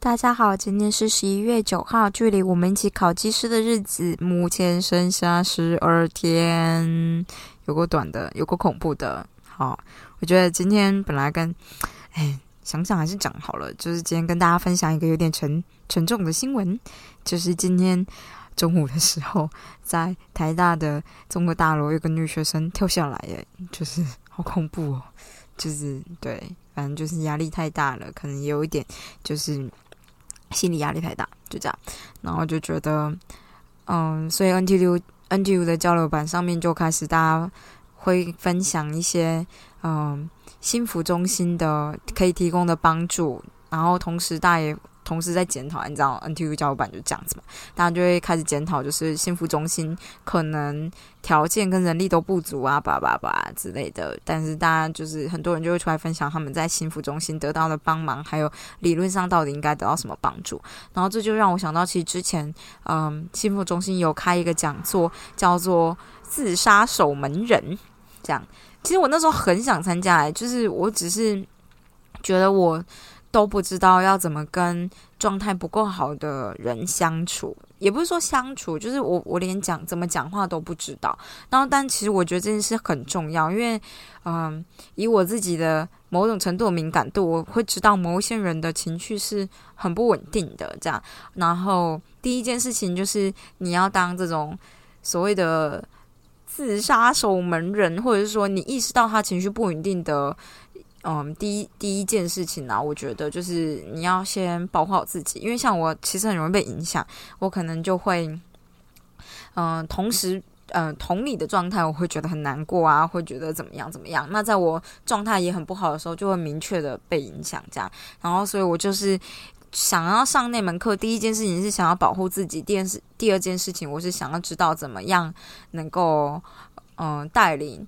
大家好，今天是十一月九号，距离我们一起考技师的日子目前剩下十二天，有过短的，有过恐怖的。好，我觉得今天本来跟，哎，想想还是讲好了，就是今天跟大家分享一个有点沉沉重的新闻，就是今天中午的时候，在台大的中国大楼有个女学生跳下来，耶，就是好恐怖哦，就是对，反正就是压力太大了，可能有一点就是。心理压力太大，就这样，然后就觉得，嗯，所以 NTU NTU 的交流版上面就开始大家会分享一些，嗯，幸福中心的可以提供的帮助，然后同时大家也。同时在检讨，你知道 NTU 交流版就这样子嘛，大家就会开始检讨，就是幸福中心可能条件跟人力都不足啊，叭叭叭之类的。但是大家就是很多人就会出来分享他们在幸福中心得到的帮忙，还有理论上到底应该得到什么帮助。然后这就让我想到，其实之前嗯，幸福中心有开一个讲座，叫做“自杀守门人”这样。其实我那时候很想参加，就是我只是觉得我。都不知道要怎么跟状态不够好的人相处，也不是说相处，就是我我连讲怎么讲话都不知道。然后，但其实我觉得这件事很重要，因为，嗯，以我自己的某种程度的敏感度，我会知道某一些人的情绪是很不稳定的。这样，然后第一件事情就是你要当这种所谓的自杀守门人，或者是说你意识到他情绪不稳定的。嗯，第一第一件事情呢，我觉得就是你要先保护好自己，因为像我其实很容易被影响，我可能就会，嗯，同时，嗯，同理的状态，我会觉得很难过啊，会觉得怎么样怎么样。那在我状态也很不好的时候，就会明确的被影响这样。然后，所以我就是想要上那门课，第一件事情是想要保护自己，第二是第二件事情，我是想要知道怎么样能够，嗯，带领。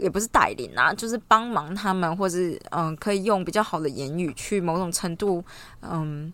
也不是带领啊，就是帮忙他们，或者嗯，可以用比较好的言语去某种程度，嗯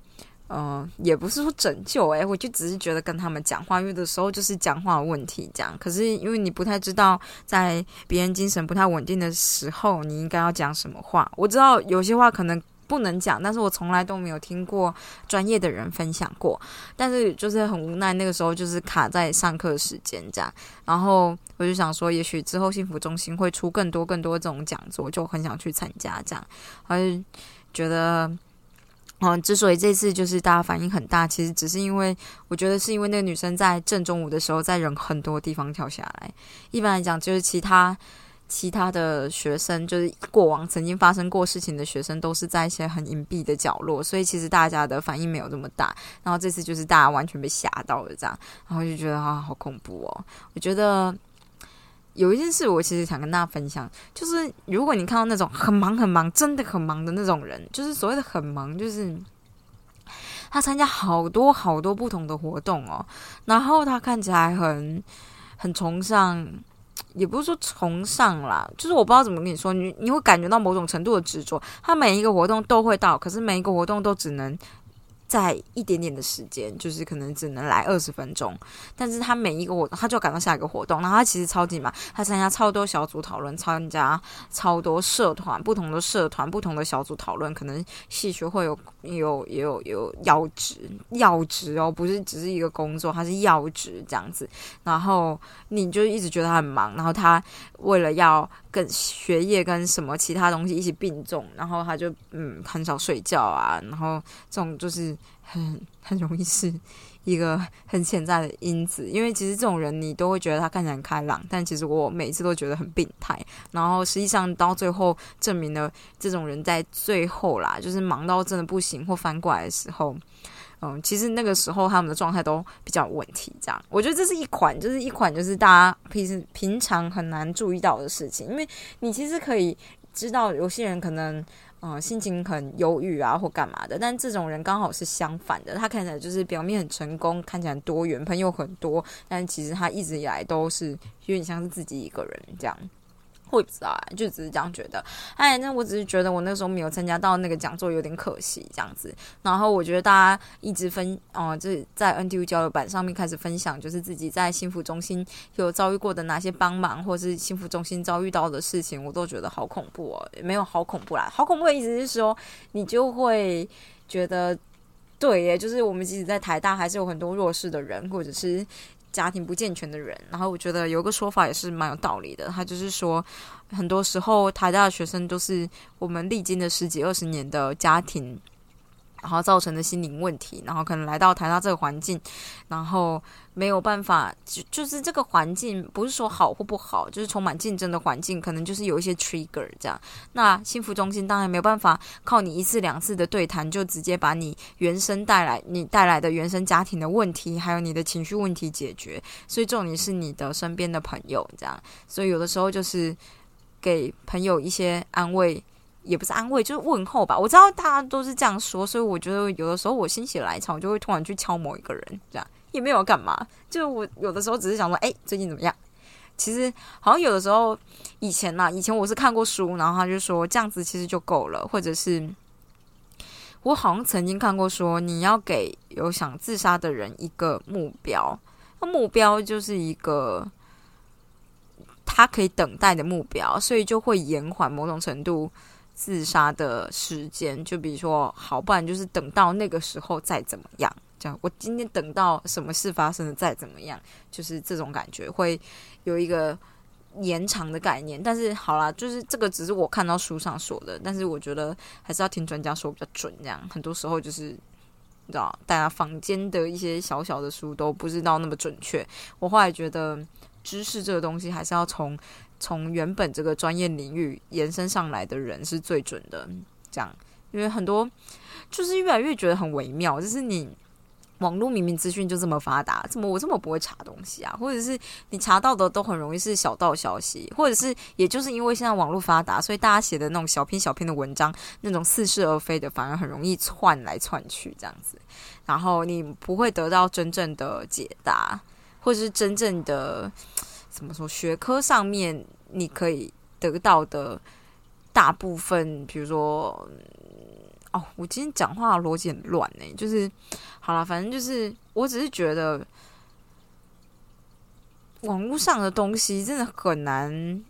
嗯，也不是说拯救诶，我就只是觉得跟他们讲话，因为的时候就是讲话问题这样。可是因为你不太知道，在别人精神不太稳定的时候，你应该要讲什么话。我知道有些话可能。不能讲，但是我从来都没有听过专业的人分享过，但是就是很无奈，那个时候就是卡在上课时间这样，然后我就想说，也许之后幸福中心会出更多更多这种讲座，就很想去参加这样，而觉得，嗯，之所以这次就是大家反应很大，其实只是因为我觉得是因为那个女生在正中午的时候在人很多地方跳下来，一般来讲就是其他。其他的学生就是过往曾经发生过事情的学生，都是在一些很隐蔽的角落，所以其实大家的反应没有这么大。然后这次就是大家完全被吓到了，这样，然后就觉得啊，好恐怖哦！我觉得有一件事，我其实想跟大家分享，就是如果你看到那种很忙很忙、真的很忙的那种人，就是所谓的很忙，就是他参加好多好多不同的活动哦，然后他看起来很很崇尚。也不是说崇尚啦，就是我不知道怎么跟你说，你你会感觉到某种程度的执着。他每一个活动都会到，可是每一个活动都只能。在一点点的时间，就是可能只能来二十分钟，但是他每一个活动，他就赶到下一个活动，然后他其实超级忙，他参加超多小组讨论，参加超多社团，不同的社团，不同的小组讨论，可能戏学会有有也有有要职要职哦，不是只是一个工作，他是要职这样子，然后你就一直觉得他很忙，然后他为了要。跟学业跟什么其他东西一起并重，然后他就嗯很少睡觉啊，然后这种就是很很容易是一个很潜在的因子，因为其实这种人你都会觉得他看起来很开朗，但其实我每次都觉得很病态，然后实际上到最后证明了这种人在最后啦，就是忙到真的不行或翻过来的时候。嗯，其实那个时候他们的状态都比较有问题，这样我觉得这是一款，就是一款就是大家平时平常很难注意到的事情，因为你其实可以知道有些人可能嗯心情很忧郁啊或干嘛的，但这种人刚好是相反的，他看起来就是表面很成功，看起来多元，朋友很多，但其实他一直以来都是有点像是自己一个人这样。我也不知道啊，就只是这样觉得。哎，那我只是觉得我那时候没有参加到那个讲座，有点可惜这样子。然后我觉得大家一直分，哦，就是在 NTU 交流版上面开始分享，就是自己在幸福中心有遭遇过的哪些帮忙，或是幸福中心遭遇到的事情，我都觉得好恐怖哦。没有好恐怖啦，好恐怖的意思是说，你就会觉得，对耶，就是我们即使在台大，还是有很多弱势的人，或者是。家庭不健全的人，然后我觉得有个说法也是蛮有道理的，他就是说，很多时候台大的学生都是我们历经的十几二十年的家庭。然后造成的心灵问题，然后可能来到台大这个环境，然后没有办法，就就是这个环境不是说好或不好，就是充满竞争的环境，可能就是有一些 trigger 这样。那幸福中心当然没有办法靠你一次两次的对谈，就直接把你原生带来你带来的原生家庭的问题，还有你的情绪问题解决。所以重点是你的身边的朋友这样。所以有的时候就是给朋友一些安慰。也不是安慰，就是问候吧。我知道大家都是这样说，所以我觉得有的时候我心血来潮，就会突然去敲某一个人，这样也没有干嘛。就我有的时候只是想说，哎，最近怎么样？其实好像有的时候以前呐，以前我是看过书，然后他就说这样子其实就够了，或者是我好像曾经看过说，你要给有想自杀的人一个目标，那目标就是一个他可以等待的目标，所以就会延缓某种程度。自杀的时间，就比如说，好，不然就是等到那个时候再怎么样。这样，我今天等到什么事发生了再怎么样，就是这种感觉会有一个延长的概念。但是，好啦，就是这个只是我看到书上说的，但是我觉得还是要听专家说比较准。这样，很多时候就是你知道，大家坊间的一些小小的书都不知道那么准确。我后来觉得，知识这个东西还是要从。从原本这个专业领域延伸上来的人是最准的，这样，因为很多就是越来越觉得很微妙，就是你网络明明资讯就这么发达，怎么我这么不会查东西啊？或者是你查到的都很容易是小道消息，或者是也就是因为现在网络发达，所以大家写的那种小篇小篇的文章，那种似是而非的，反而很容易窜来窜去这样子，然后你不会得到真正的解答，或者是真正的。怎么说？学科上面你可以得到的大部分，比如说，哦，我今天讲话逻辑很乱呢。就是好了，反正就是，我只是觉得网络上的东西真的很难，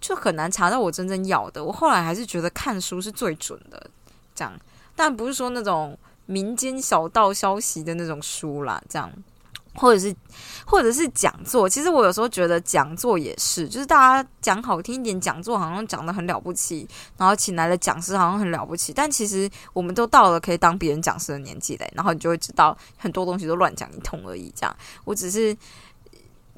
就很难查到我真正要的。我后来还是觉得看书是最准的，这样，但不是说那种民间小道消息的那种书啦，这样。或者是，或者是讲座，其实我有时候觉得讲座也是，就是大家讲好听一点，讲座好像讲的很了不起，然后请来的讲师好像很了不起，但其实我们都到了可以当别人讲师的年纪嘞，然后你就会知道很多东西都乱讲一通而已。这样，我只是。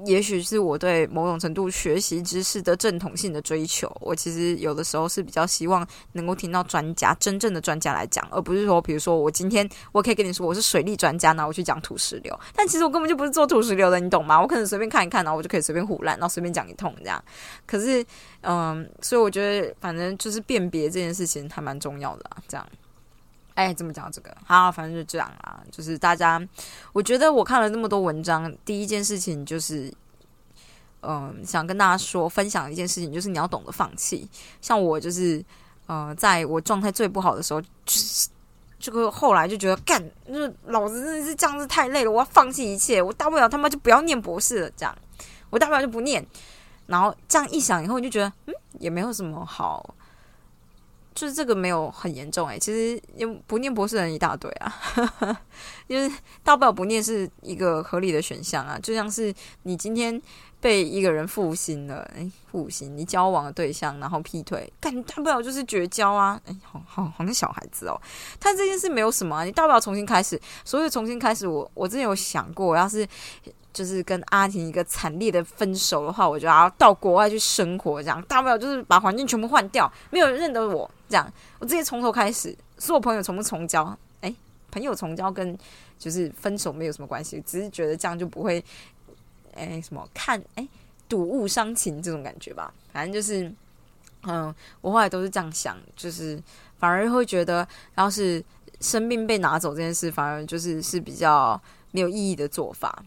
也许是我对某种程度学习知识的正统性的追求，我其实有的时候是比较希望能够听到专家真正的专家来讲，而不是说，比如说我今天我可以跟你说我是水利专家，然后我去讲土石流，但其实我根本就不是做土石流的，你懂吗？我可能随便看一看，然后我就可以随便胡乱，然后随便讲一通这样。可是，嗯，所以我觉得反正就是辨别这件事情还蛮重要的，这样。哎，怎么讲这个？好，反正就这样啦。就是大家，我觉得我看了那么多文章，第一件事情就是，嗯，想跟大家说分享一件事情，就是你要懂得放弃。像我就是，呃，在我状态最不好的时候，就是这个后来就觉得，干，就是老子真的是这样子太累了，我要放弃一切，我大不了他妈就不要念博士了，这样，我大不了就不念。然后这样一想以后，就觉得，嗯，也没有什么好。就是这个没有很严重哎，其实不念博士人一大堆啊，就是大不了不念是一个合理的选项啊。就像是你今天被一个人负心了，哎，负心，你交往的对象然后劈腿，干大不了就是绝交啊，哎，好好好像小孩子哦。但这件事没有什么啊，你大不了重新开始。所以重新开始，我我之前有想过，要是。就是跟阿婷一个惨烈的分手的话，我就要到国外去生活，这样大不了就是把环境全部换掉，没有人认得我，这样我直接从头开始，所有朋友从不重交？哎，朋友重交跟就是分手没有什么关系，只是觉得这样就不会，哎，什么看哎睹物伤情这种感觉吧。反正就是，嗯，我后来都是这样想，就是反而会觉得，要是生命被拿走这件事，反而就是是比较没有意义的做法。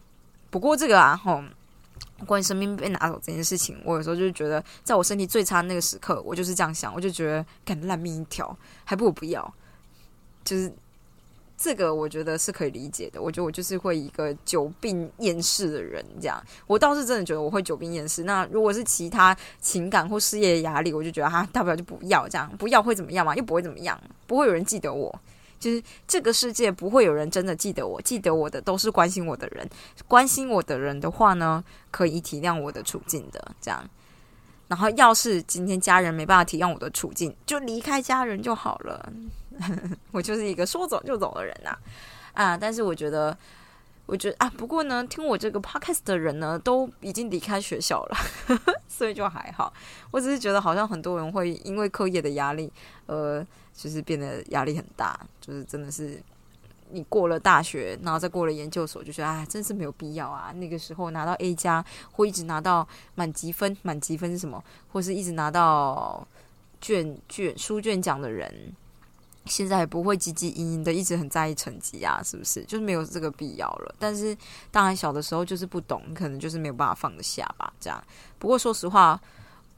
不过这个啊，吼，关于生命被拿走这件事情，我有时候就觉得，在我身体最差那个时刻，我就是这样想，我就觉得，干烂命一条，还不如不要。就是这个，我觉得是可以理解的。我觉得我就是会一个久病厌世的人，这样。我倒是真的觉得我会久病厌世。那如果是其他情感或事业压力，我就觉得哈，大不了就不要这样，不要会怎么样嘛？又不会怎么样，不会有人记得我。就是这个世界不会有人真的记得我，记得我的都是关心我的人。关心我的人的话呢，可以体谅我的处境的，这样。然后要是今天家人没办法体谅我的处境，就离开家人就好了。我就是一个说走就走的人呐，啊！但是我觉得，我觉得啊，不过呢，听我这个 podcast 的人呢，都已经离开学校了，所以就还好。我只是觉得，好像很多人会因为课业的压力，呃。就是变得压力很大，就是真的是你过了大学，然后再过了研究所，就觉得啊，真是没有必要啊。那个时候拿到 A 加，或一直拿到满级分，满级分是什么？或是一直拿到卷卷书卷奖的人，现在也不会汲汲营营的一直很在意成绩啊，是不是？就是没有这个必要了。但是当然小的时候就是不懂，可能就是没有办法放得下吧。这样。不过说实话，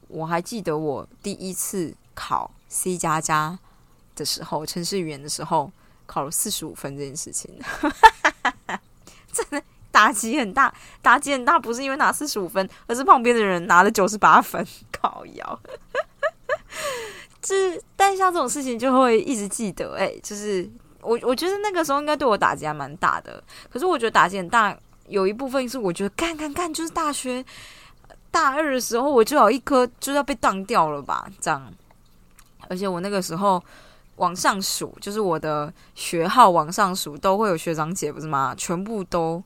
我还记得我第一次考 C 加加。的时候，城市语言的时候考了四十五分这件事情，真的打击很大，打击很大，不是因为拿四十五分，而是旁边的人拿了九十八分，靠腰。是但像这种事情就会一直记得，哎，就是我我觉得那个时候应该对我打击还蛮大的，可是我觉得打击很大，有一部分是我觉得干干干，就是大学大二的时候，我就有一颗就要被当掉了吧，这样，而且我那个时候。往上数，就是我的学号往上数，都会有学长姐，不是吗？全部都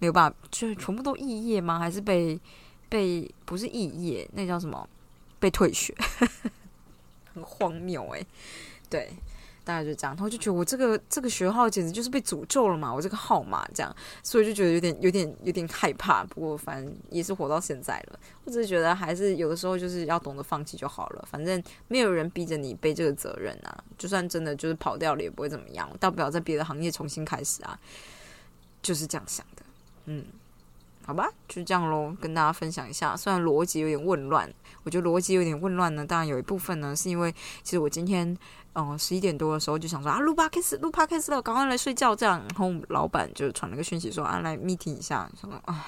没有办法，就全部都肄业吗？还是被被不是肄业，那叫什么？被退学，荒谬哎，对。大概就这样，然后就觉得我这个这个学号简直就是被诅咒了嘛！我这个号码这样，所以就觉得有点有点有点害怕。不过反正也是活到现在了，我只是觉得还是有的时候就是要懂得放弃就好了。反正没有人逼着你背这个责任啊，就算真的就是跑掉了也不会怎么样，大不了在别的行业重新开始啊，就是这样想的。嗯，好吧，就这样喽，跟大家分享一下。虽然逻辑有点混乱，我觉得逻辑有点混乱呢。当然有一部分呢，是因为其实我今天。哦，十一点多的时候就想说啊，录 podcast 录 p 开始了，赶快来睡觉这样。然后老板就传了个讯息说啊，来 meeting 一下，什么啊，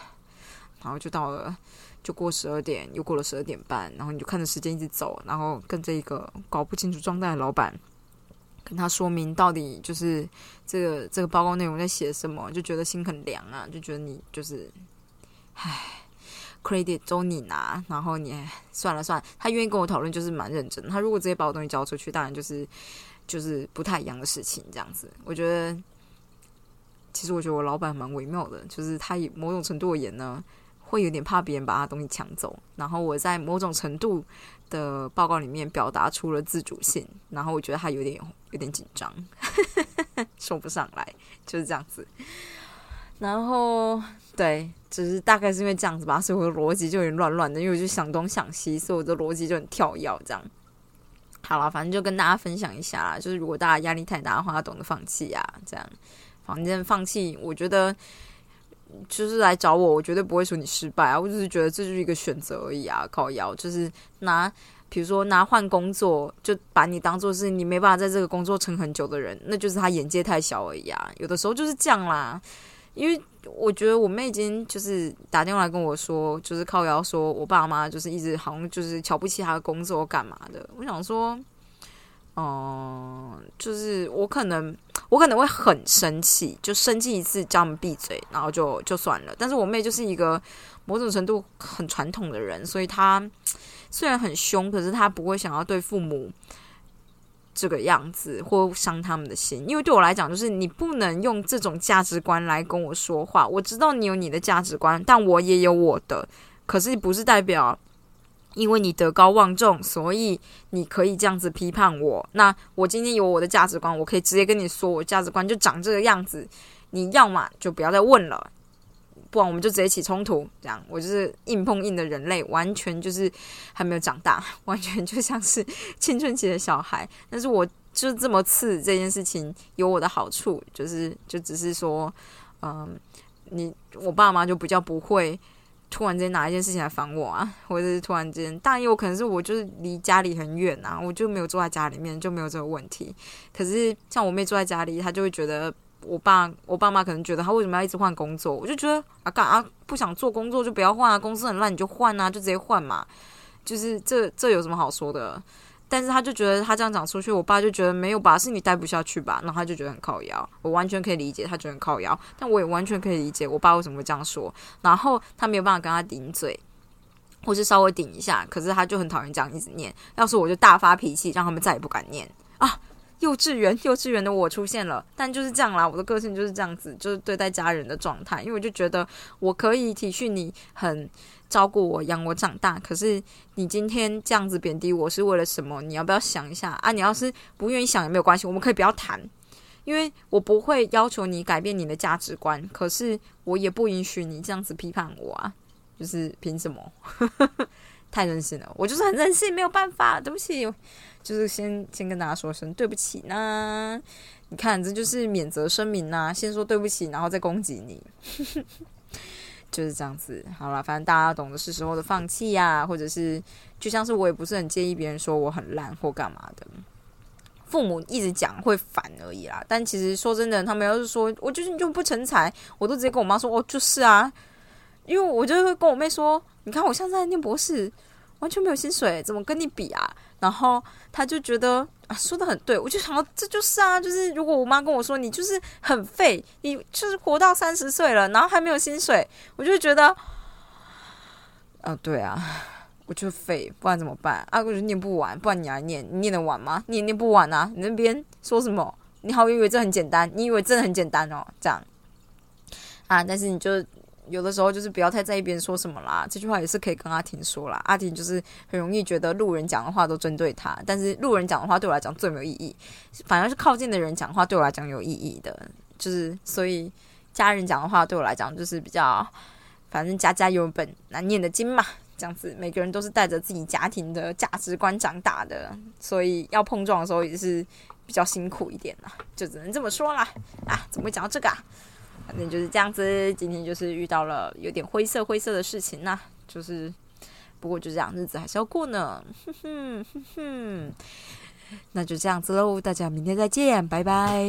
然后就到了，就过十二点，又过了十二点半，然后你就看着时间一直走，然后跟这一个搞不清楚状态的老板跟他说明到底就是这个这个报告内容在写什么，就觉得心很凉啊，就觉得你就是，唉。credit 都你拿，然后你算了算了，他愿意跟我讨论就是蛮认真。他如果直接把我东西交出去，当然就是就是不太一样的事情。这样子，我觉得其实我觉得我老板蛮微妙的，就是他以某种程度而言呢，会有点怕别人把他东西抢走。然后我在某种程度的报告里面表达出了自主性，然后我觉得他有点有点紧张，说不上来，就是这样子。然后对。只是大概是因为这样子吧，所以我的逻辑就有点乱乱的，因为我就想东想西，所以我的逻辑就很跳跃。这样，好了，反正就跟大家分享一下啦。就是如果大家压力太大的话，要懂得放弃啊。这样，反正放弃，我觉得就是来找我，我绝对不会说你失败啊。我只是觉得这就是一个选择而已啊。靠腰就是拿，比如说拿换工作，就把你当做是你没办法在这个工作撑很久的人，那就是他眼界太小而已啊。有的时候就是这样啦。因为我觉得我妹已经就是打电话来跟我说，就是靠谣说我爸妈就是一直好像就是瞧不起她的工作干嘛的。我想说，嗯，就是我可能我可能会很生气，就生气一次叫他们闭嘴，然后就就算了。但是我妹就是一个某种程度很传统的人，所以她虽然很凶，可是她不会想要对父母。这个样子或伤他们的心，因为对我来讲，就是你不能用这种价值观来跟我说话。我知道你有你的价值观，但我也有我的。可是不是代表因为你德高望重，所以你可以这样子批判我。那我今天有我的价值观，我可以直接跟你说，我价值观就长这个样子。你要么就不要再问了。不然我们就直接起冲突，这样我就是硬碰硬的人类，完全就是还没有长大，完全就像是青春期的小孩。但是我就这么刺这件事情有我的好处，就是就只是说，嗯，你我爸妈就比较不会突然间拿一件事情来烦我啊，或者是突然间，当然有可能是我就是离家里很远啊，我就没有坐在家里面，就没有这个问题。可是像我妹坐在家里，她就会觉得我爸我爸妈可能觉得他为什么要一直换工作？我就觉得啊，干啊不想做工作就不要换啊，公司很烂你就换啊，就直接换嘛，就是这这有什么好说的？但是他就觉得他这样讲出去，我爸就觉得没有吧，是你待不下去吧？然后他就觉得很靠腰，我完全可以理解他觉得很靠腰，但我也完全可以理解我爸为什么会这样说。然后他没有办法跟他顶嘴，或是稍微顶一下，可是他就很讨厌这样一直念。要是我就大发脾气，让他们再也不敢念啊！幼稚园，幼稚园的我出现了，但就是这样啦，我的个性就是这样子，就是对待家人的状态，因为我就觉得我可以体恤你很。照顾我，养我长大。可是你今天这样子贬低我是为了什么？你要不要想一下啊？你要是不愿意想也没有关系，我们可以不要谈，因为我不会要求你改变你的价值观。可是我也不允许你这样子批判我啊！就是凭什么？太任性了，我就是很任性，没有办法。对不起，就是先先跟大家说声对不起呢。你看，这就是免责声明呐，先说对不起，然后再攻击你。就是这样子，好了，反正大家懂得是时候的放弃呀，或者是就像是我也不是很介意别人说我很烂或干嘛的，父母一直讲会烦而已啦。但其实说真的，他们要是说我就是就不成才，我都直接跟我妈说哦，就是啊，因为我就会跟我妹说，你看我现在念博士，完全没有薪水，怎么跟你比啊？然后她就觉得啊，说的很对，我就想到这就是啊，就是如果我妈跟我说你就是很废，你就是活到三十岁了，然后还没有薪水，我就觉得，啊，对啊，我就废，不然怎么办？啊，我就念不完，不然你来念，你念得完吗？你也念不完啊！你那边说什么？你好以为这很简单？你以为真的很简单哦？这样啊？但是你就。有的时候就是不要太在意别人说什么啦，这句话也是可以跟阿婷说啦。阿婷就是很容易觉得路人讲的话都针对他，但是路人讲的话对我来讲最没有意义，反而是靠近的人讲话对我来讲有意义的。就是所以家人讲的话对我来讲就是比较，反正家家有本难念的经嘛，这样子每个人都是带着自己家庭的价值观长大的，所以要碰撞的时候也是比较辛苦一点啦，就只能这么说啦。啊，怎么会讲到这个啊？反正就是这样子，今天就是遇到了有点灰色灰色的事情呐，就是不过就这样，日子还是要过呢，哼哼哼哼，那就这样子喽，大家明天再见，拜拜。